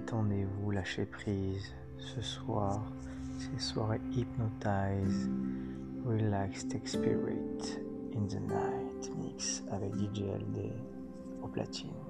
Détendez-vous, lâchez prise. Ce soir, c'est soirée Hypnotize, Relaxed Spirit in the Night mix avec DJ LD au platine.